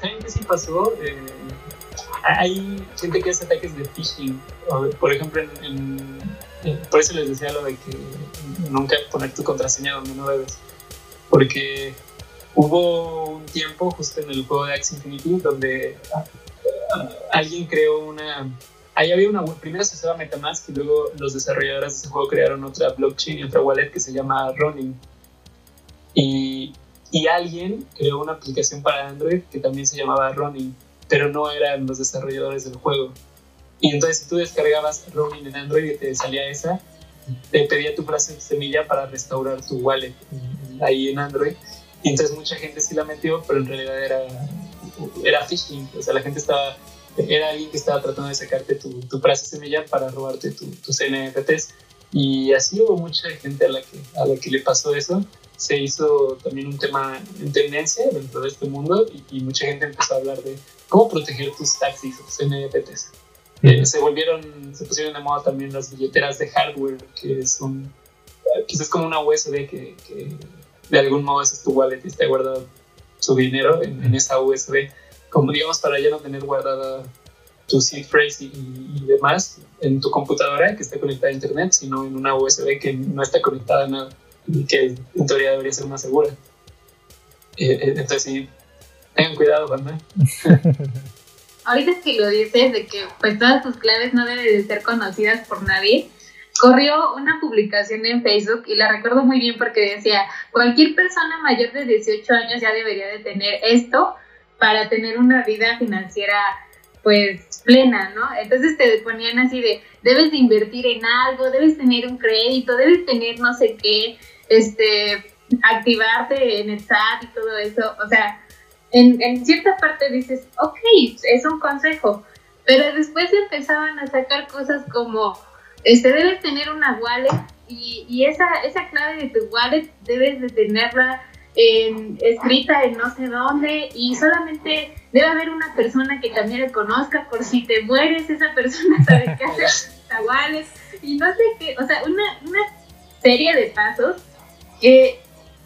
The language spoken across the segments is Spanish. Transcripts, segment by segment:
¿saben qué sí pasó? Eh, hay gente que hace ataques de phishing. Por ejemplo, en, por eso les decía lo de que nunca poner tu contraseña donde no debes. Porque hubo un tiempo justo en el juego de Axie Infinity donde ah, alguien creó una ahí había una primero se usaba Metamask y luego los desarrolladores de ese juego crearon otra blockchain y otra wallet que se llama Running y, y alguien creó una aplicación para Android que también se llamaba Running pero no eran los desarrolladores del juego y entonces si tú descargabas Running en Android y te salía esa te pedía tu frase semilla para restaurar tu wallet ahí en Android y entonces mucha gente sí la metió pero en realidad era era phishing o sea la gente estaba era alguien que estaba tratando de sacarte tu, tu frase semilla para robarte tu, tus NFTs. Y así hubo mucha gente a la, que, a la que le pasó eso. Se hizo también un tema en tendencia dentro de este mundo y, mucha gente empezó a hablar de cómo proteger tus taxis, tus NFTs. Eh, se volvieron, se pusieron de moda también las billeteras de hardware, que es un, quizás como una USB que, que de algún modo es tu wallet y está guardado su dinero en, en esa USB como digamos para ya no tener guardada tu seed phrase y, demás en tu computadora que esté conectada a internet, sino en una USB que no está conectada a nada. y que en teoría debería ser más segura. Eh, eh, entonces sí, tengan cuidado, banda. Ahorita que lo dices de que pues todas tus claves no deben de ser conocidas por nadie, corrió una publicación en Facebook y la recuerdo muy bien porque decía, cualquier persona mayor de 18 años ya debería de tener esto para tener una vida financiera pues plena, ¿no? Entonces te ponían así de, debes de invertir en algo, debes tener un crédito, debes tener no sé qué, este, activarte en el SAT y todo eso, o sea, en, en cierta parte dices, ok, es un consejo, pero después empezaban a sacar cosas como, este, debes tener una wallet y, y esa, esa clave de tu wallet debes de tenerla escrita en no sé dónde y solamente debe haber una persona que también le conozca por si te mueres, esa persona sabe qué hacer iguales y no sé qué, o sea, una, una serie de pasos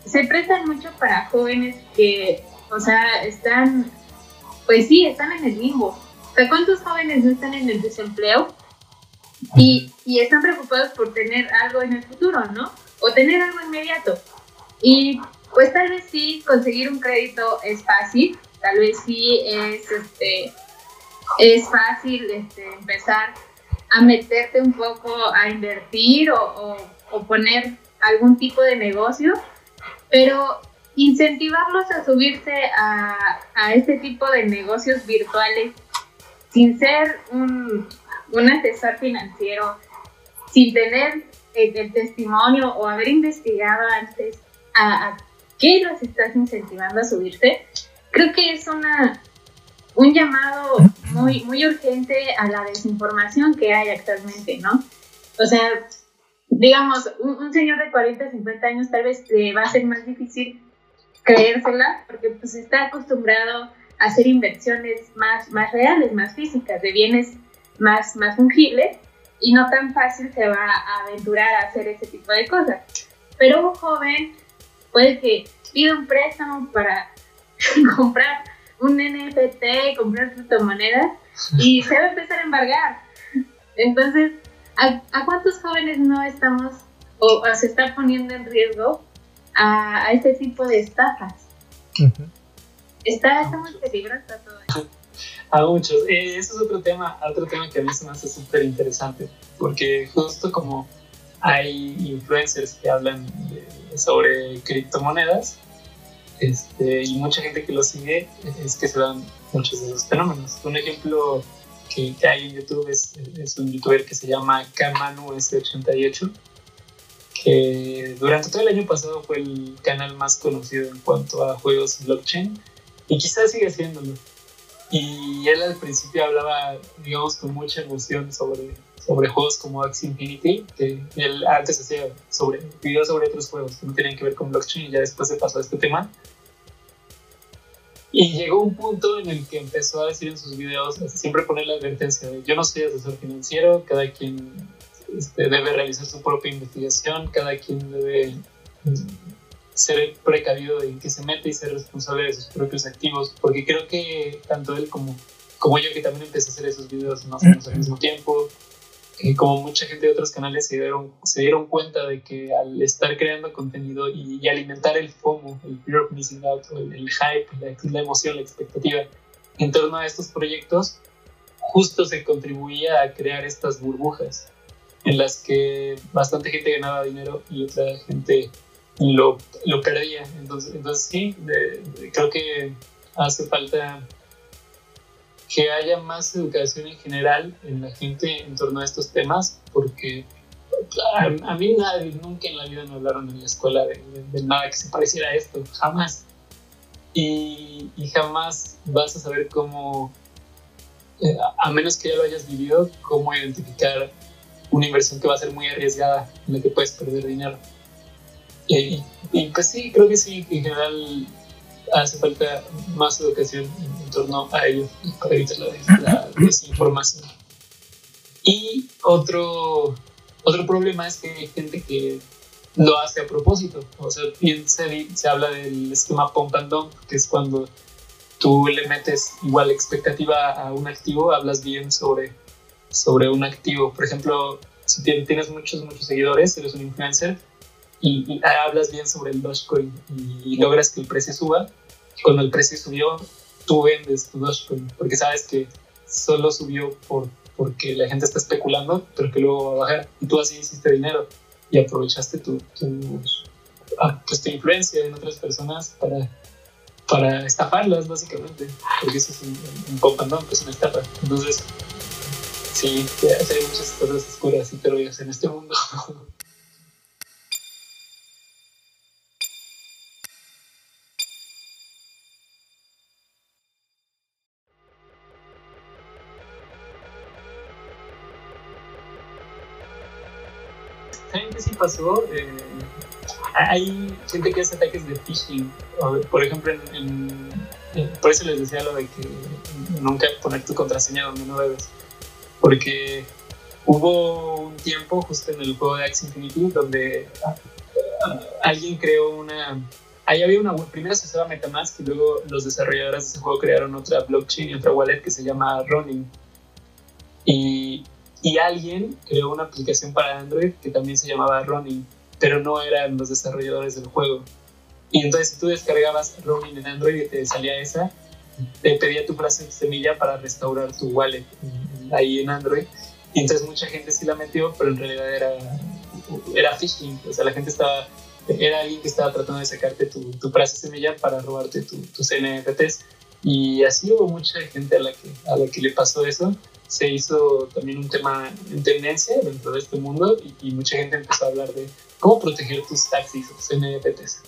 se prestan mucho para jóvenes que, o sea, están, pues sí, están en el limbo. O sea, ¿cuántos jóvenes no están en el desempleo? Y, y están preocupados por tener algo en el futuro, ¿no? O tener algo inmediato. Y pues tal vez sí conseguir un crédito es fácil, tal vez sí es, este, es fácil este, empezar a meterte un poco a invertir o, poner algún tipo de negocio, pero incentivarlos a subirse a, este tipo de negocios virtuales sin ser un, asesor financiero, sin tener el, testimonio o haber investigado antes a, a qué los estás incentivando a subirse, creo que es una, un llamado muy, muy urgente a la desinformación que hay actualmente, ¿no? O sea, digamos, un, señor de 40, 50 años tal vez le va a ser más difícil creérsela porque pues está acostumbrado a hacer inversiones más, más reales, más físicas, de bienes más, más fungibles y no tan fácil se va a aventurar a hacer ese tipo de cosas. Pero un joven puede que pida un préstamo para comprar un NFT, comprar criptomonedas y se va a empezar a embargar. Entonces, ¿a, cuántos jóvenes no estamos o, se está poniendo en riesgo a, este tipo de estafas? está, muy peligroso todo eso. A muchos. Eh, eso es otro tema, otro tema que a mí se me hace súper interesante, porque justo como hay influencers que hablan sobre criptomonedas este, y mucha gente que lo sigue es que se dan muchos de esos fenómenos. Un ejemplo que, hay en YouTube es, un youtuber que se llama Kamanu S88 que durante todo el año pasado fue el canal más conocido en cuanto a juegos blockchain y quizás sigue siéndolo. Y él al principio hablaba, digamos, con mucha emoción sobre sobre juegos como Axie Infinity, que él antes hacía sobre, videos sobre otros juegos que no tenían que ver con blockchain y ya después se pasó a este tema. Y llegó un punto en el que empezó a decir en sus videos, siempre poner la advertencia de yo no soy asesor financiero, cada quien este, debe realizar su propia investigación, cada quien debe ser precavido en que se mete y ser responsable de sus propios activos, porque creo que tanto él como, como yo, que también empecé a hacer esos videos más o menos al mismo tiempo, eh, como mucha gente de otros canales se dieron, se dieron cuenta de que al estar creando contenido y, alimentar el FOMO, el fear of missing out, el, hype, la, la, emoción, la expectativa en torno a estos proyectos, justo se contribuía a crear estas burbujas en las que bastante gente ganaba dinero y otra gente lo, lo perdía. Entonces, entonces sí, creo que hace falta que haya más educación en general en la gente en torno a estos temas, porque a, mí nadie, nunca en la vida me hablaron en la escuela de, nada que se pareciera a esto, jamás. Y, y jamás vas a saber cómo, eh, a menos que ya lo hayas vivido, cómo identificar una inversión que va a ser muy arriesgada, en la que puedes perder dinero. Y, pues sí, creo que sí, en general hace falta más educación en, torno a ello para evitar la, desinformación. Y otro, otro problema es que hay gente que lo hace a propósito. O sea, bien se, se habla del esquema pump and dump, que es cuando tú le metes igual expectativa a un activo, hablas bien sobre sobre un activo. Por ejemplo, si tienes muchos, muchos seguidores, eres un influencer y, hablas bien sobre el Dogecoin y, logras que el precio suba, cuando el precio subió, tú vendes tu Dogecoin porque sabes que solo subió por, porque la gente está especulando, pero que luego va a bajar y tú así hiciste dinero y aprovechaste tu, tu, ah, pues, tu influencia en otras personas para, para estafarlas, básicamente, porque eso es un, un, un es una estafa. Entonces, Sí, hay muchas cosas oscuras y turbias en este mundo. ¿Saben qué sí pasó? Eh, hay gente que hace ataques de phishing. Por ejemplo, en, por eso les decía lo de que nunca poner tu contraseña donde no debes porque hubo un tiempo justo en el juego de Axie Infinity donde ah, alguien creó una... Ahí había una... Primero se usaba Metamask y luego los desarrolladores de ese juego crearon otra blockchain y otra wallet que se llama Ronin. Y, y alguien creó una aplicación para Android que también se llamaba Ronin, pero no eran los desarrolladores del juego. Y entonces si tú descargabas Ronin en Android y te salía esa, te pedía tu frase semilla para restaurar tu wallet ahí en Android. Y entonces mucha gente sí la metió, pero en realidad era, era phishing. O sea, la gente estaba, era alguien que estaba tratando de sacarte tu, tu frase semilla para robarte tu, tus NFTs. Y así hubo mucha gente a la, que, a la que le pasó eso. Se hizo también un tema en tendencia dentro de este mundo y, mucha gente empezó a hablar de cómo proteger tus taxis, tus NFTs.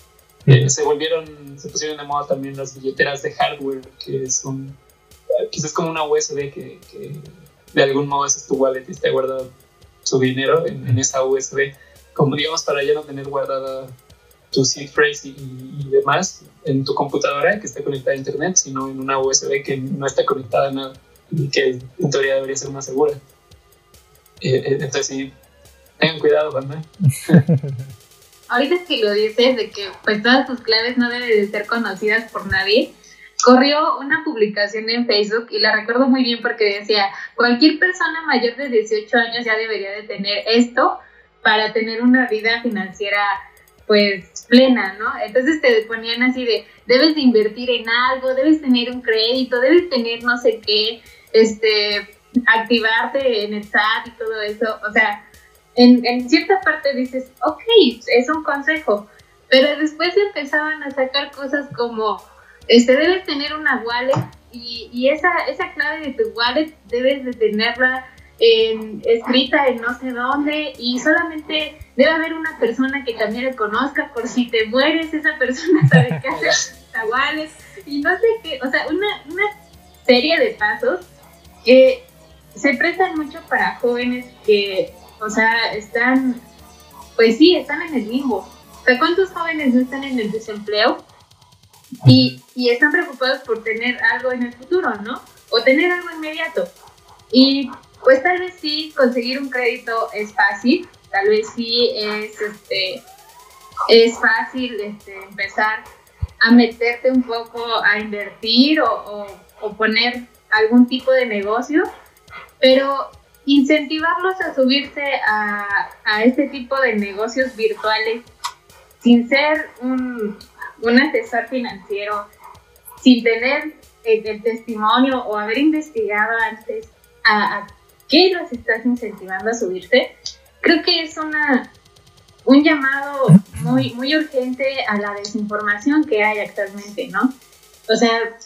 Eh, se volvieron, se pusieron de moda también las billeteras de hardware, que son, quizás es como una USB que, que de algún modo es tu wallet y está guardado su dinero en, esa USB, como digamos para ya no tener guardada tu seed phrase y, demás en tu computadora que esté conectada a internet, sino en una USB que no está conectada a nada. y que en teoría debería ser más segura. Eh, eh, entonces sí, tengan cuidado, banda. Ahorita que lo dices de que pues todas tus claves no deben de ser conocidas por nadie, corrió una publicación en Facebook y la recuerdo muy bien porque decía, cualquier persona mayor de 18 años ya debería de tener esto para tener una vida financiera pues plena, ¿no? Entonces te ponían así de, debes de invertir en algo, debes tener un crédito, debes tener no sé qué, este, activarte en el SAT y todo eso, o sea, en, en cierta parte dices, ok, es un consejo, pero después empezaban a sacar cosas como, este, debes tener una wallet y, y esa, esa clave de tu wallet debes de tenerla en, escrita en no sé dónde y solamente debe haber una persona que también la conozca por si te mueres, esa persona sabe qué hacer wallet y no sé qué, o sea, una, una serie de pasos que se prestan mucho para jóvenes que, o sea, están, pues sí, están en el limbo. O sea, ¿cuántos jóvenes no están en el desempleo? y, y, están preocupados por tener algo en el futuro, ¿no? O tener algo inmediato. Y pues tal vez sí conseguir un crédito es fácil, tal vez sí es este es fácil este, empezar a meterte un poco a invertir o, o, poner algún tipo de negocio, pero incentivarlos a subirse a, a este tipo de negocios virtuales sin ser un, un asesor financiero, sin tener el, testimonio o haber investigado antes a, a, qué los estás incentivando a subirse, creo que es una, un llamado muy, muy urgente a la desinformación que hay actualmente, ¿no? O sea,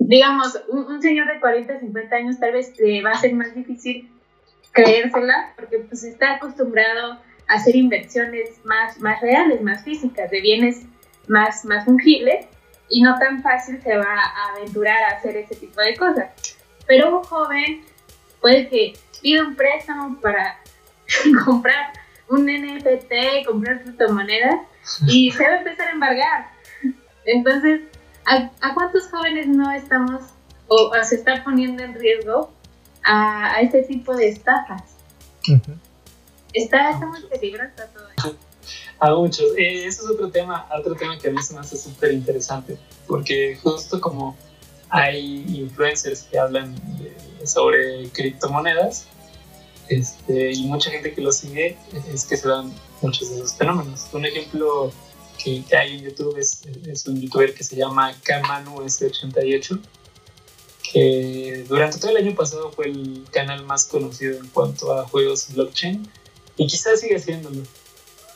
digamos, un, señor de 40, 50 años tal vez le va a ser más difícil creérsela porque pues está acostumbrado a hacer inversiones más, más reales, más físicas, de bienes más, más fungibles y no tan fácil se va a aventurar a hacer ese tipo de cosas. Pero un joven puede que pida un préstamo para comprar un NFT, comprar criptomonedas y se va a empezar a embargar. Entonces, ¿a, cuántos jóvenes no estamos o, se está poniendo en riesgo a, este tipo de estafas? está, muy peligroso todo eso. A muchos. Eh, eso es otro tema, otro tema que a mí se me hace súper interesante, porque justo como hay influencers que hablan sobre criptomonedas, este, y mucha gente que lo sigue, es que se dan muchos de esos fenómenos. Un ejemplo que, hay en YouTube es, es, un youtuber que se llama Kamanu S88, que durante todo el año pasado fue el canal más conocido en cuanto a juegos blockchain y quizás sigue siéndolo.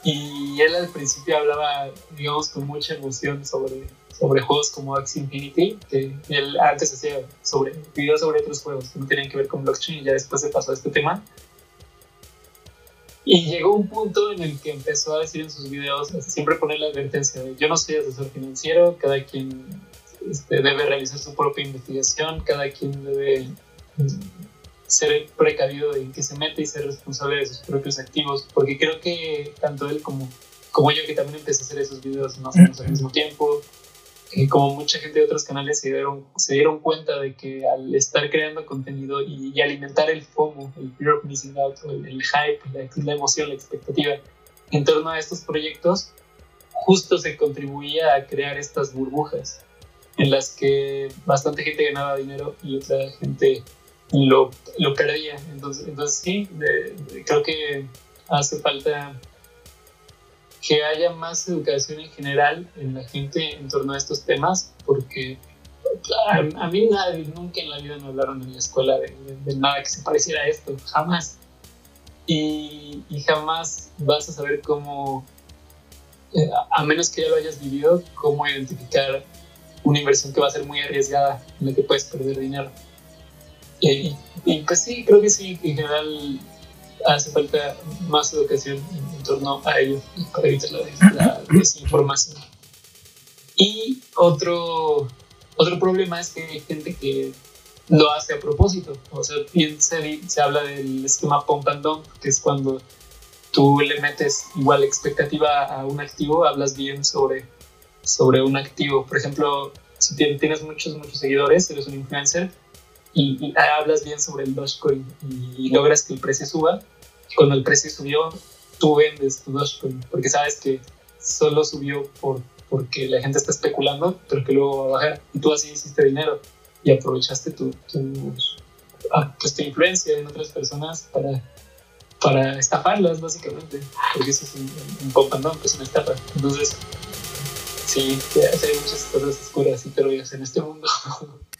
Y él al principio hablaba, digamos, con mucha emoción sobre, sobre juegos como Axie Infinity, que él antes hacía sobre, videos sobre otros juegos que no tenían que ver con blockchain y ya después se pasó a este tema. Y llegó un punto en el que empezó a decir en sus videos, siempre poner la advertencia de yo no soy asesor financiero, cada quien este, debe realizar su propia investigación, cada quien debe mm, ser precavido en qué se mete y ser responsable de sus propios activos, porque creo que tanto él como, como yo que también empecé a hacer esos videos más o menos al mismo tiempo, como mucha gente de otros canales se dieron, se dieron cuenta de que al estar creando contenido y, alimentar el FOMO, el fear of missing out, el, hype, la, emoción, la expectativa en torno a estos proyectos, justo se contribuía a crear estas burbujas en las que bastante gente ganaba dinero y otra gente lo, lo perdía. Entonces, entonces sí, creo que hace falta que haya más educación en general en la gente en torno a estos temas, porque a, mí nadie, nunca en la vida me hablaron en la escuela de, nada que se pareciera a esto, jamás. Y, jamás vas a saber cómo, eh, a menos que ya lo hayas vivido, cómo identificar una inversión que va a ser muy arriesgada, en la que puedes perder dinero. Y, y pues sí, creo que sí, en general hace falta más educación en, torno a ello para evitar la, desinformación. Y otro, otro problema es que hay gente que lo hace a propósito. O sea, bien se, se habla del esquema pump and dump, que es cuando tú le metes igual expectativa a un activo, hablas bien sobre, sobre un activo. Por ejemplo, si tienes muchos, muchos seguidores, eres un influencer y, hablas bien sobre el Dogecoin y logras que el precio suba, cuando el precio subió, tú vendes tu Dogecoin, porque sabes que solo subió por, porque la gente está especulando, pero que luego va a bajar. Y tú así hiciste dinero y aprovechaste tu, tu, ah, pues, tu influencia en otras personas para, para estafarlas, básicamente. Porque eso es un, un que es una estafa. Entonces, sí, hay muchas cosas oscuras y digas en este mundo.